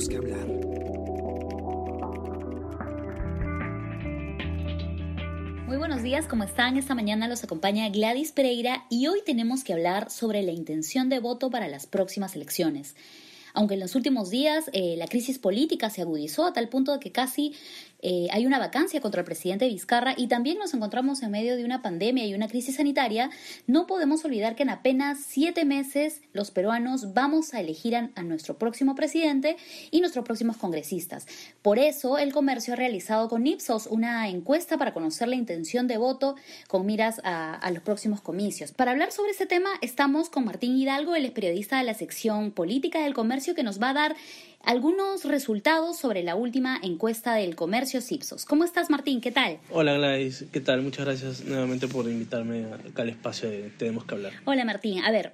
que hablar. Muy buenos días, ¿cómo están? Esta mañana los acompaña Gladys Pereira y hoy tenemos que hablar sobre la intención de voto para las próximas elecciones. Aunque en los últimos días eh, la crisis política se agudizó a tal punto de que casi eh, hay una vacancia contra el presidente Vizcarra y también nos encontramos en medio de una pandemia y una crisis sanitaria, no podemos olvidar que en apenas siete meses los peruanos vamos a elegir a, nuestro próximo presidente y nuestros próximos congresistas. Por eso, el comercio ha realizado con Ipsos una encuesta para conocer la intención de voto con miras a, los próximos comicios. Para hablar sobre ese tema, estamos con Martín Hidalgo, el periodista de la sección política del comercio, que nos va a dar algunos resultados sobre la última encuesta del comercio Cipsos. ¿Cómo estás, Martín? ¿Qué tal? Hola, Gladys. ¿Qué tal? Muchas gracias nuevamente por invitarme acá al espacio de Tenemos que hablar. Hola, Martín. A ver,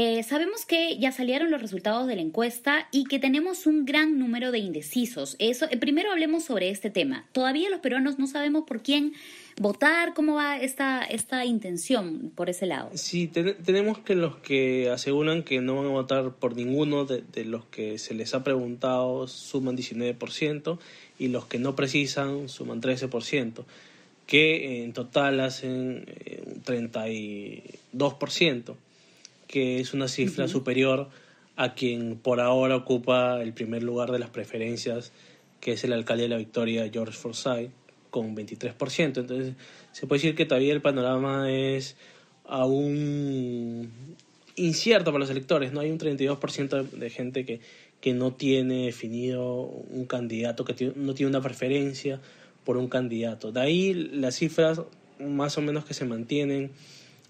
eh, sabemos que ya salieron los resultados de la encuesta y que tenemos un gran número de indecisos. Eso, eh, primero hablemos sobre este tema. Todavía los peruanos no sabemos por quién votar? ¿Cómo va esta, esta intención por ese lado? Sí, tenemos que los que aseguran que no van a votar por ninguno de, los que se les ha preguntado suman 19% y los que no precisan suman 13%, que en total hacen eh, un 32%, que es una cifra superior a quien por ahora ocupa el primer lugar de las preferencias, que es el alcalde de la Victoria, George Forsyth con 23%. Entonces, se puede decir que todavía el panorama es aún incierto para los electores. No hay un 32% de gente que, que no tiene definido un candidato, que no tiene una preferencia por un candidato. De ahí las cifras más o menos que se mantienen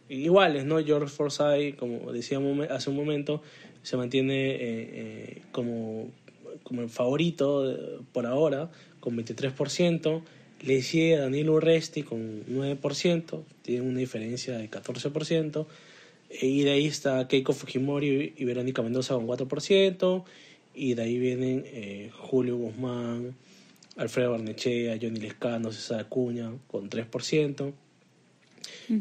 iguales, ¿no? George Forsyth, como decíamos hace un momento, se mantiene eh, eh, como, como el favorito eh, por ahora, con 23%. Le sigue Daniel Urresti con 9%, tiene una diferencia de 14%. E, y de ahí está Keiko Fujimori y Verónica Mendoza con 4%. Y de ahí vienen Julio Guzmán, Alfredo Barnechea, Johnny Lescano, César Acuña con 3%.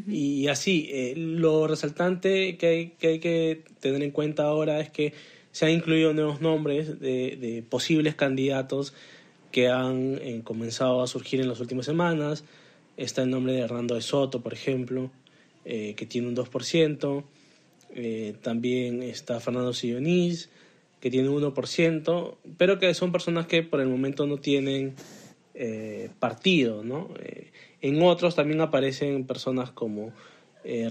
Y así, eh, lo resaltante que hay, que tener en cuenta ahora es que se han incluido nuevos nombres de, de posibles candidatos que han eh, comenzado a surgir en las últimas semanas. Está el nombre de Hernando de Soto, por ejemplo, eh, que tiene un 2%. Eh, también está Fernando Sillonís, que tiene un 1%, pero que son personas que por el momento no tienen partido. ¿no? En otros también aparecen personas como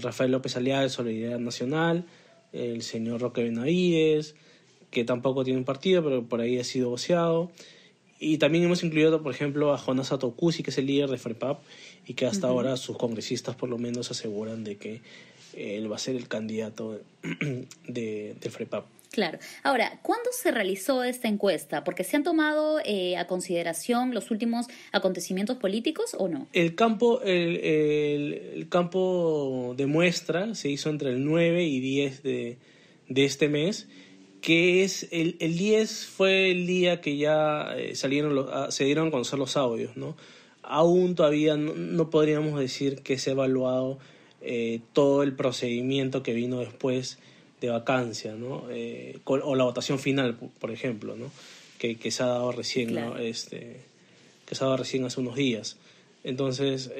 Rafael López Aliaga de Solidaridad Nacional, el señor Roque Benavides, que tampoco tiene un partido, pero por ahí ha sido voceado. Y también hemos incluido, por ejemplo, a Jonas Atokusi, que es el líder de FREPAP, y que hasta ahora sus congresistas por lo menos aseguran de que él va a ser el candidato de, de FREPAP. Claro. Ahora, ¿cuándo se realizó esta encuesta? ¿Porque se han tomado eh, a consideración los últimos acontecimientos políticos o no? El campo, el, el, campo de muestra se hizo entre el 9 y 10 de, de este mes que es el, el 10 fue el día que ya eh, salieron los, ah, se dieron a conocer los audios, ¿no? Aún todavía no, podríamos decir que se ha evaluado eh, todo el procedimiento que vino después de vacancia, ¿no? Eh, o la votación final, por ejemplo, ¿no? Que, que se ha dado recién, ¿no? Este, que se ha dado recién hace unos días. Entonces,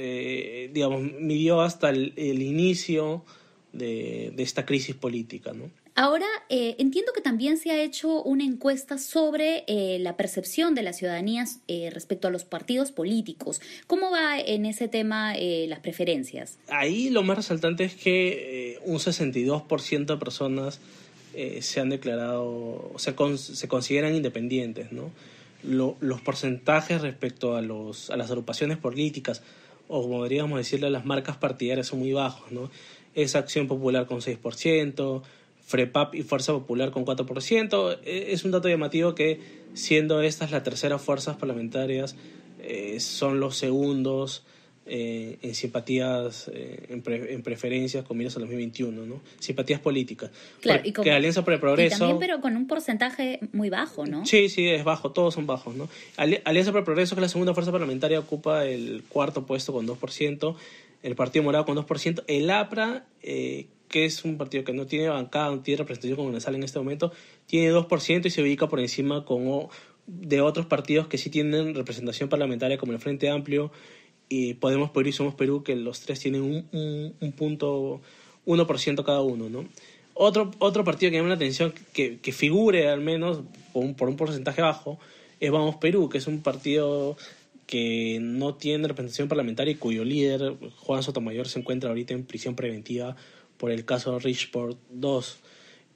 digamos, midió hasta el, el inicio de, de, esta crisis política, ¿no? Ahora, eh, entiendo que también se ha hecho una encuesta sobre eh, la percepción de la ciudadanía eh, respecto a los partidos políticos. ¿Cómo va en ese tema las preferencias? Ahí lo más resaltante es que un 62% de personas se han declarado, o sea, se consideran independientes, ¿no? los porcentajes respecto a, los, a las agrupaciones políticas, o como deberíamos decirle, las marcas partidarias son muy bajos, ¿no? Es Acción Popular con 6%, FREPAP y Fuerza Popular con 4%. E, es un dato llamativo que, siendo estas las terceras fuerzas parlamentarias, eh, son los segundos eh, en simpatías, eh, en, preferencias con miras al 2021, ¿no? Simpatías políticas. Claro, y que Alianza por el Progreso... también, pero con un porcentaje muy bajo, ¿no? Sí, sí, es bajo, todos son bajos, ¿no? Alianza por el Progreso, que es la segunda fuerza parlamentaria, ocupa el cuarto puesto con 2%, el Partido Morado con 2%, el APRA, eh, que es un partido que no tiene bancada, no tiene representación sale en este momento, tiene 2% y se ubica por encima con, de otros partidos que sí tienen representación parlamentaria como el Frente Amplio y Podemos Perú y Somos Perú, que los tres tienen un, un, punto, 1% cada uno, ¿no? Otro, otro partido que llama la atención, que, que figure al menos por un, por un porcentaje bajo, es Vamos Perú, que es un partido que no tiene representación parlamentaria y cuyo líder, Juan Sotomayor, se encuentra ahorita en prisión preventiva por el caso Richport 2.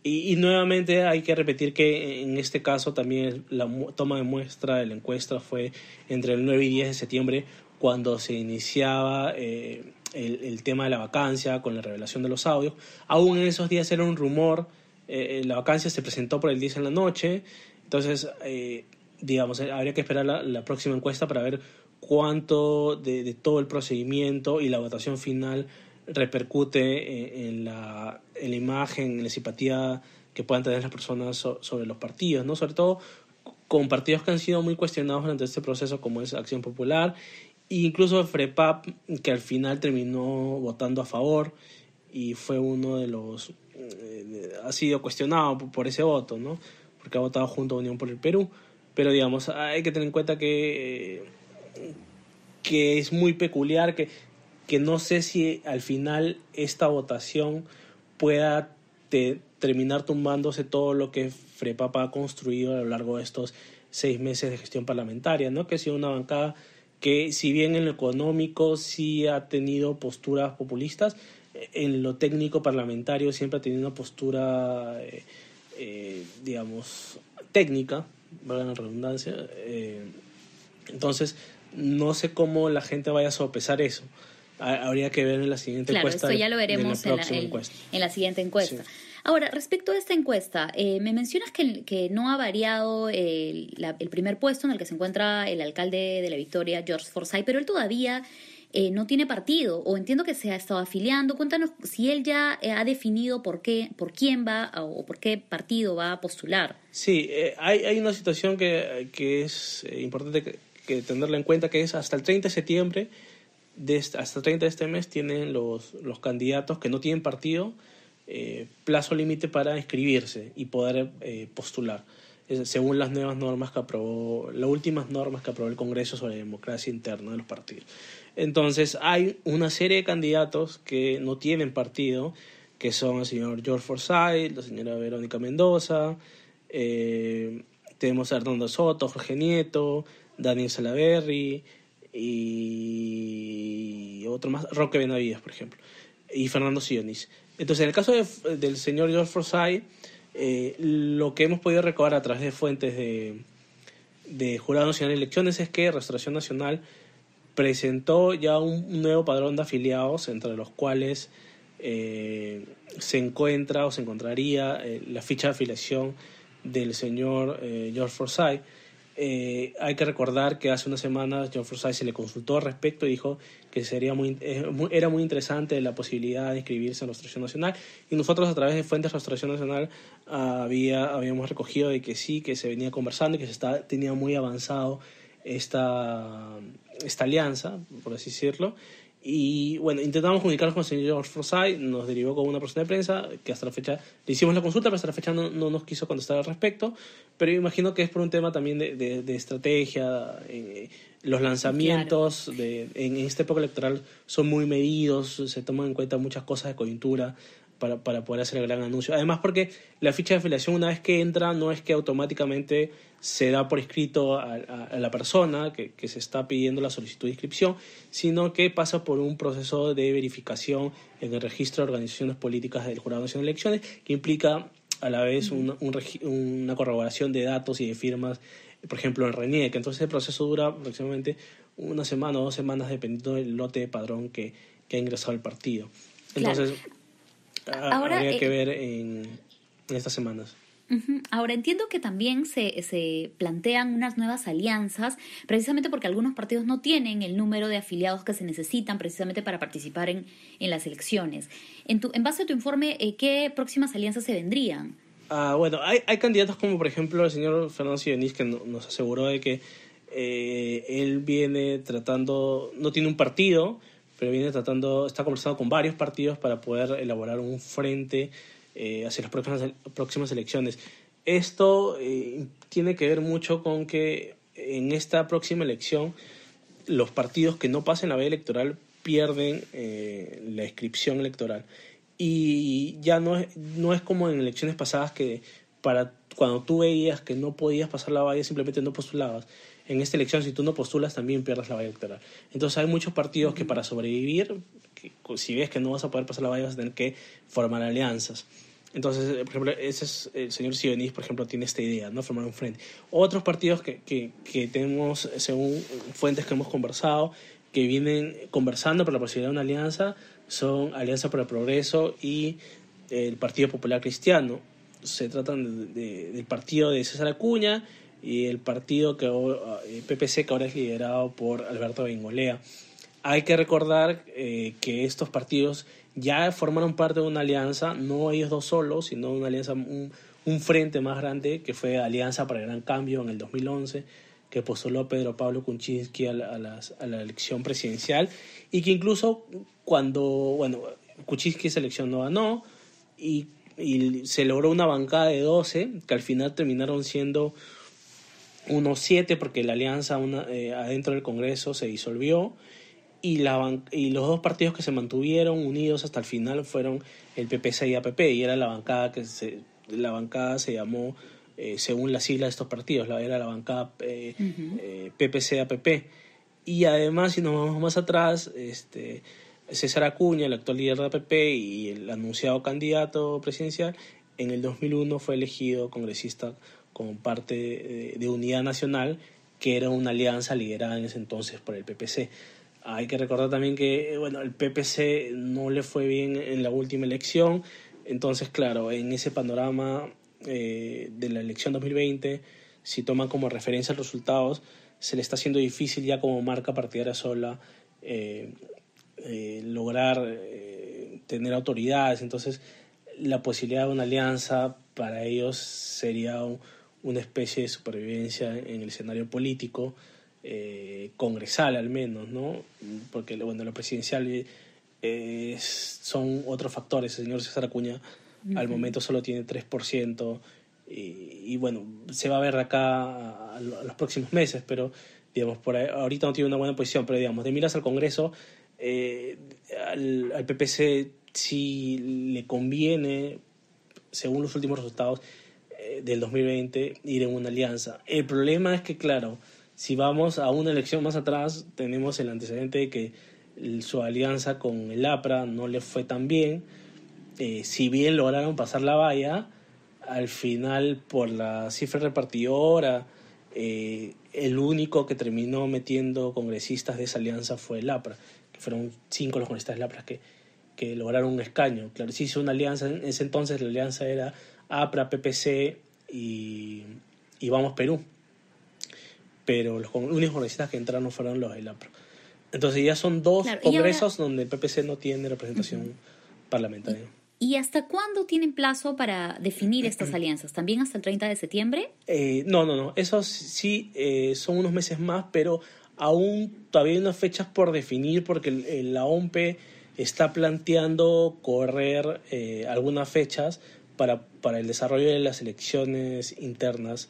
Y, nuevamente hay que repetir que en este caso también la toma de muestra de la encuesta fue entre el 9 y 10 de septiembre cuando se iniciaba eh, el, tema de la vacancia con la revelación de los audios. Aún en esos días era un rumor, eh, la vacancia se presentó por el 10 en la noche, entonces eh, digamos, habría que esperar la, próxima encuesta para ver cuánto de, todo el procedimiento y la votación final repercute en, la, en, la, imagen, en la simpatía que puedan tener las personas sobre los partidos, ¿no? Sobre todo con partidos que han sido muy cuestionados durante este proceso, como es Acción Popular, e incluso FREPAP, que al final terminó votando a favor y fue uno de los... Eh, ha sido cuestionado por ese voto, ¿no? Porque ha votado junto a Unión por el Perú. Pero digamos, hay que tener en cuenta que, que es muy peculiar, que, que no sé si al final esta votación pueda terminar tumbándose todo lo que Frepapa ha construido a lo largo de estos seis meses de gestión parlamentaria, ¿no? Que ha sido una bancada que, si bien en lo económico sí ha tenido posturas populistas, en lo técnico parlamentario siempre ha tenido una postura, eh, eh, digamos, técnica, valga la redundancia. Eh, entonces, no sé cómo la gente vaya a sopesar eso. Habría que ver en la siguiente encuesta. Claro, esto ya lo veremos en, la, en, la, siguiente encuesta. Ahora, respecto a esta encuesta, eh, me mencionas que, que, no ha variado el, el, primer puesto en el que se encuentra el alcalde de la Victoria, George Forsyth, pero él todavía eh, no tiene partido o entiendo que se ha estado afiliando. Cuéntanos si él ya eh, ha definido por qué, por quién va o por qué partido va a postular. Sí, eh, hay, hay, una situación que, que es importante que, tenerla en cuenta, que es hasta el 30 de septiembre, de hasta el 30 de este mes tienen los, los candidatos que no tienen partido plazo límite para inscribirse y poder postular según las nuevas normas que aprobó, las últimas normas que aprobó el Congreso sobre democracia interna de los partidos. Entonces hay una serie de candidatos que no tienen partido, que son el señor George Forsyth, la señora Verónica Mendoza, eh, tenemos a Hernando Soto, Jorge Nieto, Daniel Salaverry y otro más, Roque Benavides, por ejemplo, y Fernando Sionis. Entonces, en el caso del señor George Forsyth, eh, lo que hemos podido recabar a través de fuentes de, de Jurado Nacional de Elecciones es que Restauración Nacional presentó ya un nuevo padrón de afiliados, entre los cuales eh, se encuentra o se encontraría eh, la ficha de afiliación del señor eh, George Forsyth. Hay que recordar que hace unas semanas George Forsyth se le consultó al respecto y dijo que sería muy, era muy interesante la posibilidad de inscribirse en la Restauración Nacional y nosotros a través de fuentes de Restauración Nacional había, habíamos recogido de que sí, que se venía conversando y que se está, tenía muy avanzado esta, esta alianza, por así decirlo. Y bueno, intentamos comunicarnos con el señor Forsyth, nos derivó con una persona de prensa que hasta la fecha le hicimos la consulta, pero hasta la fecha no, no nos quiso contestar al respecto. Pero imagino que es por un tema también de, de, estrategia. Eh, los lanzamientos de, en esta época electoral son muy medidos, se toman en cuenta muchas cosas de coyuntura para, para poder hacer el gran anuncio. Además, porque la ficha de afiliación, una vez que entra, no es que automáticamente se da por escrito a, la persona que, se está pidiendo la solicitud de inscripción, sino que pasa por un proceso de verificación en el registro de organizaciones políticas del Jurado Nacional de Elecciones, que implica a la vez una corroboración de datos y de firmas, por ejemplo, en RENIEC. Entonces el proceso dura aproximadamente una semana o dos semanas dependiendo del lote de padrón que, ha ingresado el partido. Entonces, habría que eh, ver en estas semanas. Ahora entiendo que también se, se, plantean unas nuevas alianzas, precisamente porque algunos partidos no tienen el número de afiliados que se necesitan precisamente para participar en, en las elecciones. En, tu, en base a tu informe, eh, ¿qué próximas alianzas se vendrían? Ah, bueno, hay, hay candidatos como por ejemplo el señor Fernando Sionis que nos aseguró de que eh, él viene tratando, no tiene un partido, pero viene tratando, está conversando con varios partidos para poder elaborar un frente eh, hacia las próximas, próximas elecciones. Esto eh, tiene que ver mucho con que en esta próxima elección los partidos que no pasen la vía electoral pierden eh, la inscripción electoral. Y ya no es, no es como en elecciones pasadas que para cuando tú veías que no podías pasar la valla simplemente no postulabas. En esta elección, si tú no postulas, también pierdes la valla electoral. Entonces hay muchos partidos que para sobrevivir, si ves que no vas a poder pasar la valla, vas a tener que formar alianzas. Entonces, eh, por ejemplo, ese es, el señor Sionis, por ejemplo, tiene esta idea, ¿no? Formar un frente. Otros partidos que, que, que tenemos, según fuentes que hemos conversado, que vienen conversando por la posibilidad de una alianza, son Alianza para el Progreso y el Partido Popular Cristiano. Se tratan del partido de César Acuña y el partido que eh, PPC que ahora es liderado por Alberto Bengolea. Hay que recordar eh, que estos partidos ya formaron parte de una alianza, no ellos dos solos, sino una alianza, un, frente más grande que fue Alianza para el Gran Cambio en el 2011, que postuló Pedro Pablo Kuczynski a la, a, la elección presidencial y que incluso cuando, bueno, Kuczynski esa elección no ganó y, y se logró una bancada de 12 que al final terminaron siendo unos 7 porque la alianza una, eh, adentro del Congreso se disolvió y, la, y los dos partidos que se mantuvieron unidos hasta el final fueron el PPC y APP y era la bancada que se, la bancada se llamó eh, según la sigla de estos partidos la, era la bancada eh, eh PPC APP y además si nos vamos más atrás este César Acuña el actual líder de APP y el anunciado candidato presidencial en el 2001 fue elegido congresista como parte de, Unidad Nacional que era una alianza liderada en ese entonces por el PPC hay que recordar también que bueno, el PPC no le fue bien en la última elección, entonces claro, en ese panorama eh, de la elección 2020, si toman como referencia los resultados, se le está haciendo difícil ya como marca partidaria sola eh, eh, lograr tener autoridades, entonces la posibilidad de una alianza para ellos sería una especie de supervivencia en el escenario político eh, congresal al menos, ¿no? Porque bueno, lo presidencial eh, son otros factores. El señor César Acuña al momento solo tiene 3% y, y, bueno, se va a ver acá a, los próximos meses, pero digamos, por ahorita no tiene una buena posición, pero digamos, de miras al Congreso, eh, al, al PPC si le conviene, según los últimos resultados del 2020, ir en una alianza. El problema es que, claro, si vamos a una elección más atrás, tenemos el antecedente de que su alianza con el APRA no le fue tan bien. Eh, si bien lograron pasar la valla, al final por la cifra repartidora, eh, el único que terminó metiendo congresistas de esa alianza fue el APRA, que fueron cinco los congresistas del APRA que, que lograron un escaño. Claro, se hizo una alianza, en ese entonces la alianza era APRA, PPC y, y Vamos Perú pero los únicos congresistas que entraron fueron los del APRO. Entonces ya son dos congresos donde el PPC no tiene representación parlamentaria. ¿Y hasta cuándo tienen plazo para definir estas alianzas? ¿También hasta el 30 de septiembre? Eh, no, no, no. Esos sí eh, son unos meses más, pero aún todavía hay unas fechas por definir porque la OMP está planteando correr eh, algunas fechas para, para el desarrollo de las elecciones internas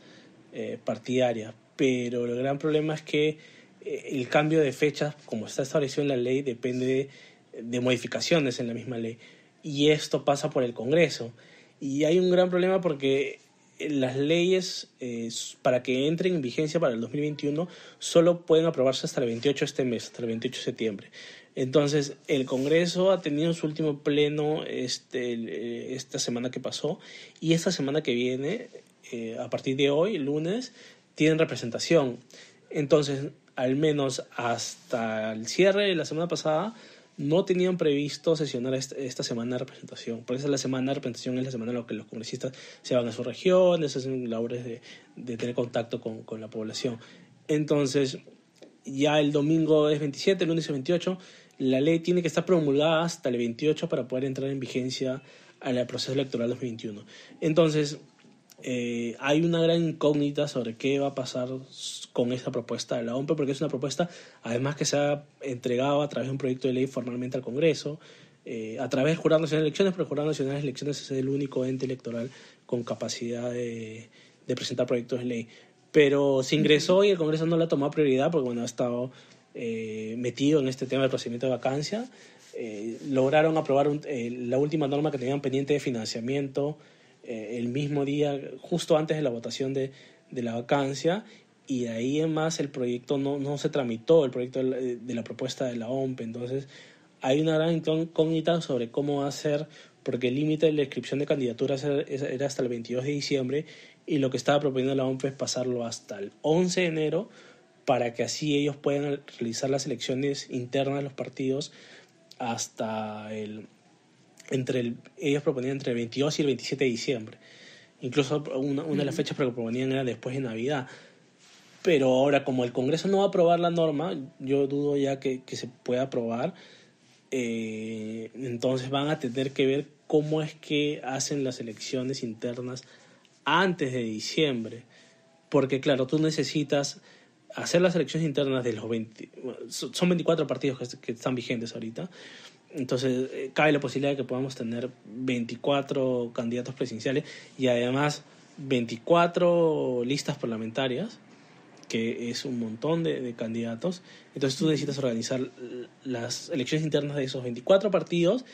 partidarias pero el gran problema es que eh, el cambio de fechas, como está establecido en la ley, depende de, modificaciones en la misma ley. Y esto pasa por el Congreso. Y hay un gran problema porque las leyes eh, para que entren en vigencia para el 2021 solo pueden aprobarse hasta el 28 de este mes, hasta el 28 de septiembre. Entonces, el Congreso ha tenido su último pleno este, eh, esta semana que pasó y esta semana que viene, a partir de hoy, lunes, tienen representación. Entonces, al menos hasta el cierre de la semana pasada, no tenían previsto sesionar esta semana de representación. Por eso la semana de representación es la semana en la que los congresistas se van a sus regiones, hacen labores de, de tener contacto con, con, la población. Entonces, ya el domingo es 27, el lunes es 28, la ley tiene que estar promulgada hasta el 28 para poder entrar en vigencia al proceso electoral 2021. Entonces, eh, hay una gran incógnita sobre qué va a pasar con esta propuesta de la OMP, porque es una propuesta, además que se ha entregado a través de un proyecto de ley formalmente al Congreso, eh, a través del Jurado Nacional de Elecciones, pero el Jurado Nacional de Elecciones es el único ente electoral con capacidad de, presentar proyectos de ley. Pero se ingresó y el Congreso no la tomó prioridad porque bueno, ha estado eh, metido en este tema del procedimiento de vacancia. lograron aprobar la última norma que tenían pendiente de financiamiento eh, el mismo día, justo antes de la votación de, de la vacancia, y ahí en más el proyecto no, no se tramitó, el proyecto de la, propuesta de la OMP. Entonces, hay una gran incógnita sobre cómo va a ser, porque el límite de la inscripción de candidaturas era hasta el 22 de diciembre, y lo que estaba proponiendo la OMP es pasarlo hasta el 11 de enero, para que así ellos puedan realizar las elecciones internas de los partidos hasta el entre el, ellos proponían entre el 22 y el 27 de diciembre. Incluso una, una de las fechas que proponían era después de Navidad. Pero ahora, como el Congreso no va a aprobar la norma, yo dudo ya que, que se pueda aprobar. Eh, entonces van a tener que ver cómo es que hacen las elecciones internas antes de diciembre. Porque, claro, tú necesitas hacer las elecciones internas de los 20. Son 24 partidos que, están vigentes ahorita entonces, eh, cabe la posibilidad de que podamos tener 24 candidatos presidenciales y además 24 listas parlamentarias, que es un montón de, candidatos. Entonces, tú necesitas organizar las elecciones internas de esos 24 partidos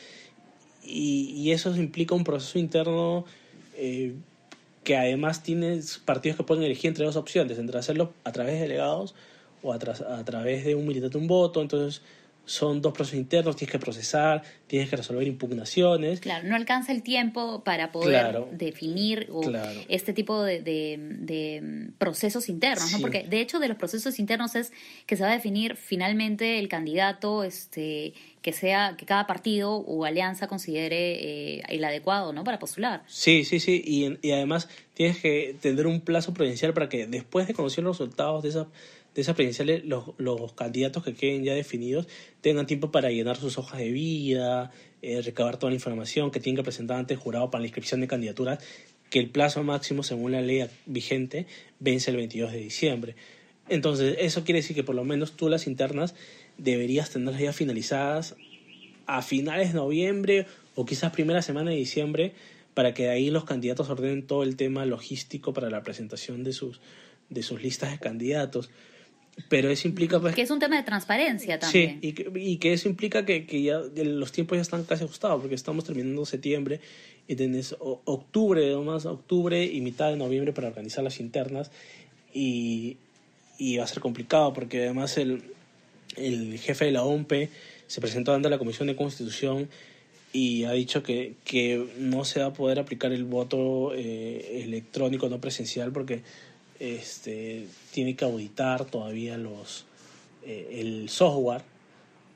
y, eso implica un proceso interno eh, que además tiene partidos que pueden elegir entre dos opciones, entre hacerlo a través de delegados o a, a través de un militante un voto. Entonces, son dos procesos internos, tienes que procesar, tienes que resolver impugnaciones. Claro, no alcanza el tiempo para poder definir este tipo de, procesos internos, ¿no? Porque de hecho de los procesos internos es que se va a definir finalmente el candidato este que sea que cada partido o alianza considere eh, el adecuado no para postular. Sí sí sí y, y además tienes que tener un plazo prudencial para que después de conocer los resultados de esa de esas presidenciales los, los candidatos que queden ya definidos tengan tiempo para llenar sus hojas de vida, eh, recabar toda la información que tienen que presentar ante el jurado para la inscripción de candidaturas, que el plazo máximo según la ley vigente vence el 22 de diciembre. Entonces, eso quiere decir que por lo menos tú las internas deberías tenerlas ya finalizadas a finales de noviembre o quizás primera semana de diciembre para que de ahí los candidatos ordenen todo el tema logístico para la presentación de sus, de sus listas de candidatos pero eso implica pues, que es un tema de transparencia también. sí y que, y que eso implica que, que, ya los tiempos ya están casi ajustados porque estamos terminando septiembre y tenés octubre más octubre y mitad de noviembre para organizar las internas y, y va a ser complicado porque además el, el jefe de la OMP se presentó ante la Comisión de Constitución y ha dicho que, que no se va a poder aplicar el voto eh, electrónico no presencial porque este, tiene que auditar todavía los, eh, el software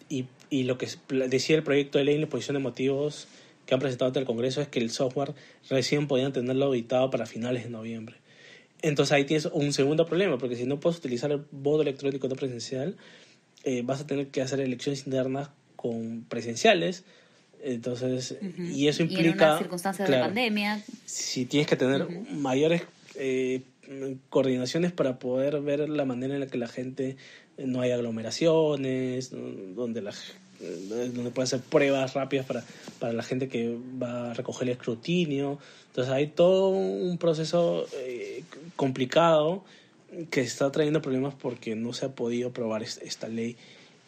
y, y, lo que decía el proyecto de ley en la exposición de motivos que han presentado ante el Congreso es que el software recién podían tenerlo auditado para finales de noviembre. Entonces ahí tienes un segundo problema, porque si no puedes utilizar el voto electrónico no presencial, eh, vas a tener que hacer elecciones internas con presenciales. Entonces, y eso implica... en circunstancias de pandemia. Si tienes que tener mayores eh, coordinaciones para poder ver la manera en la que la gente eh, no hay aglomeraciones, donde la eh, donde puede hacer pruebas rápidas para, para la gente que va a recoger el escrutinio. Entonces hay todo un proceso eh, complicado que está trayendo problemas porque no se ha podido aprobar esta ley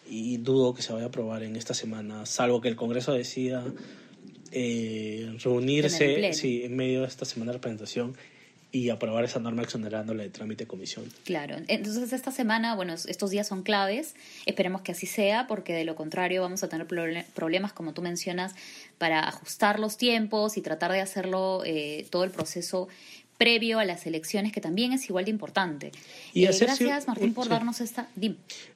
y dudo que se vaya a aprobar en esta semana, salvo que el Congreso decida reunirse sí, en medio de esta semana de presentación y aprobar esa norma exonerándole de trámite de comisión. Claro, entonces esta semana, bueno, estos días son claves, esperemos que así sea, porque de lo contrario vamos a tener problemas, como tú mencionas, para ajustar los tiempos y tratar de hacerlo eh, todo el proceso previo a las elecciones, que también es igual de importante. Y eh, gracias, Martín, por darnos esta...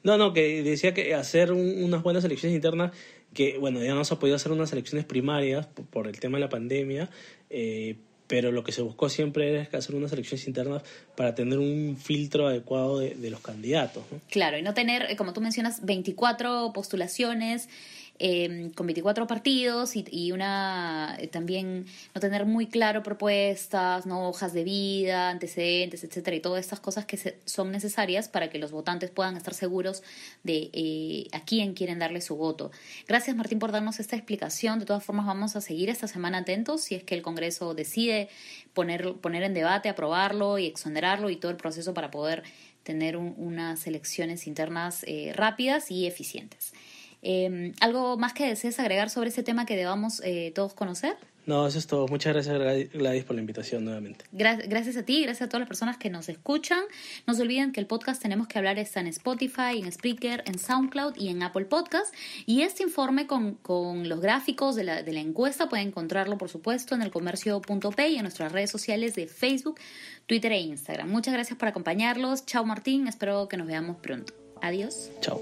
No, no, que decía que hacer unas buenas elecciones internas, que bueno, ya no se ha podido hacer unas elecciones primarias por, el tema de la pandemia, eh, pero lo que se buscó siempre era hacer unas elecciones internas para tener un filtro adecuado de, los candidatos. Claro, y no tener, eh, como tú mencionas, 24 postulaciones em, con 24 partidos y, una eh, también no tener muy claro propuestas, no hojas de vida, antecedentes, etcétera, y todas estas cosas que son necesarias para que los votantes puedan estar seguros de eh, a quién quieren darle su voto. Gracias Martín por darnos esta explicación. De todas formas vamos a seguir esta semana atentos si es que el Congreso decide poner, poner en debate, aprobarlo y exonerarlo y todo el proceso para poder tener unas elecciones internas eh, rápidas y eficientes. Em, ¿Algo más que desees agregar sobre ese tema que debamos eh, todos conocer? No, eso es todo. Muchas gracias Gladys por la invitación nuevamente. gracias a ti, gracias a todas las personas que nos escuchan. No se olviden que el podcast Tenemos que hablar está en Spotify, en Spreaker, en SoundCloud y en Apple Podcast. Y este informe con, con los gráficos de la, de la encuesta pueden encontrarlo, por supuesto, en el comercio.p y en nuestras redes sociales de Facebook, Twitter e Instagram. Muchas gracias por acompañarlos. Chao Martín, espero que nos veamos pronto. Adiós. Chao.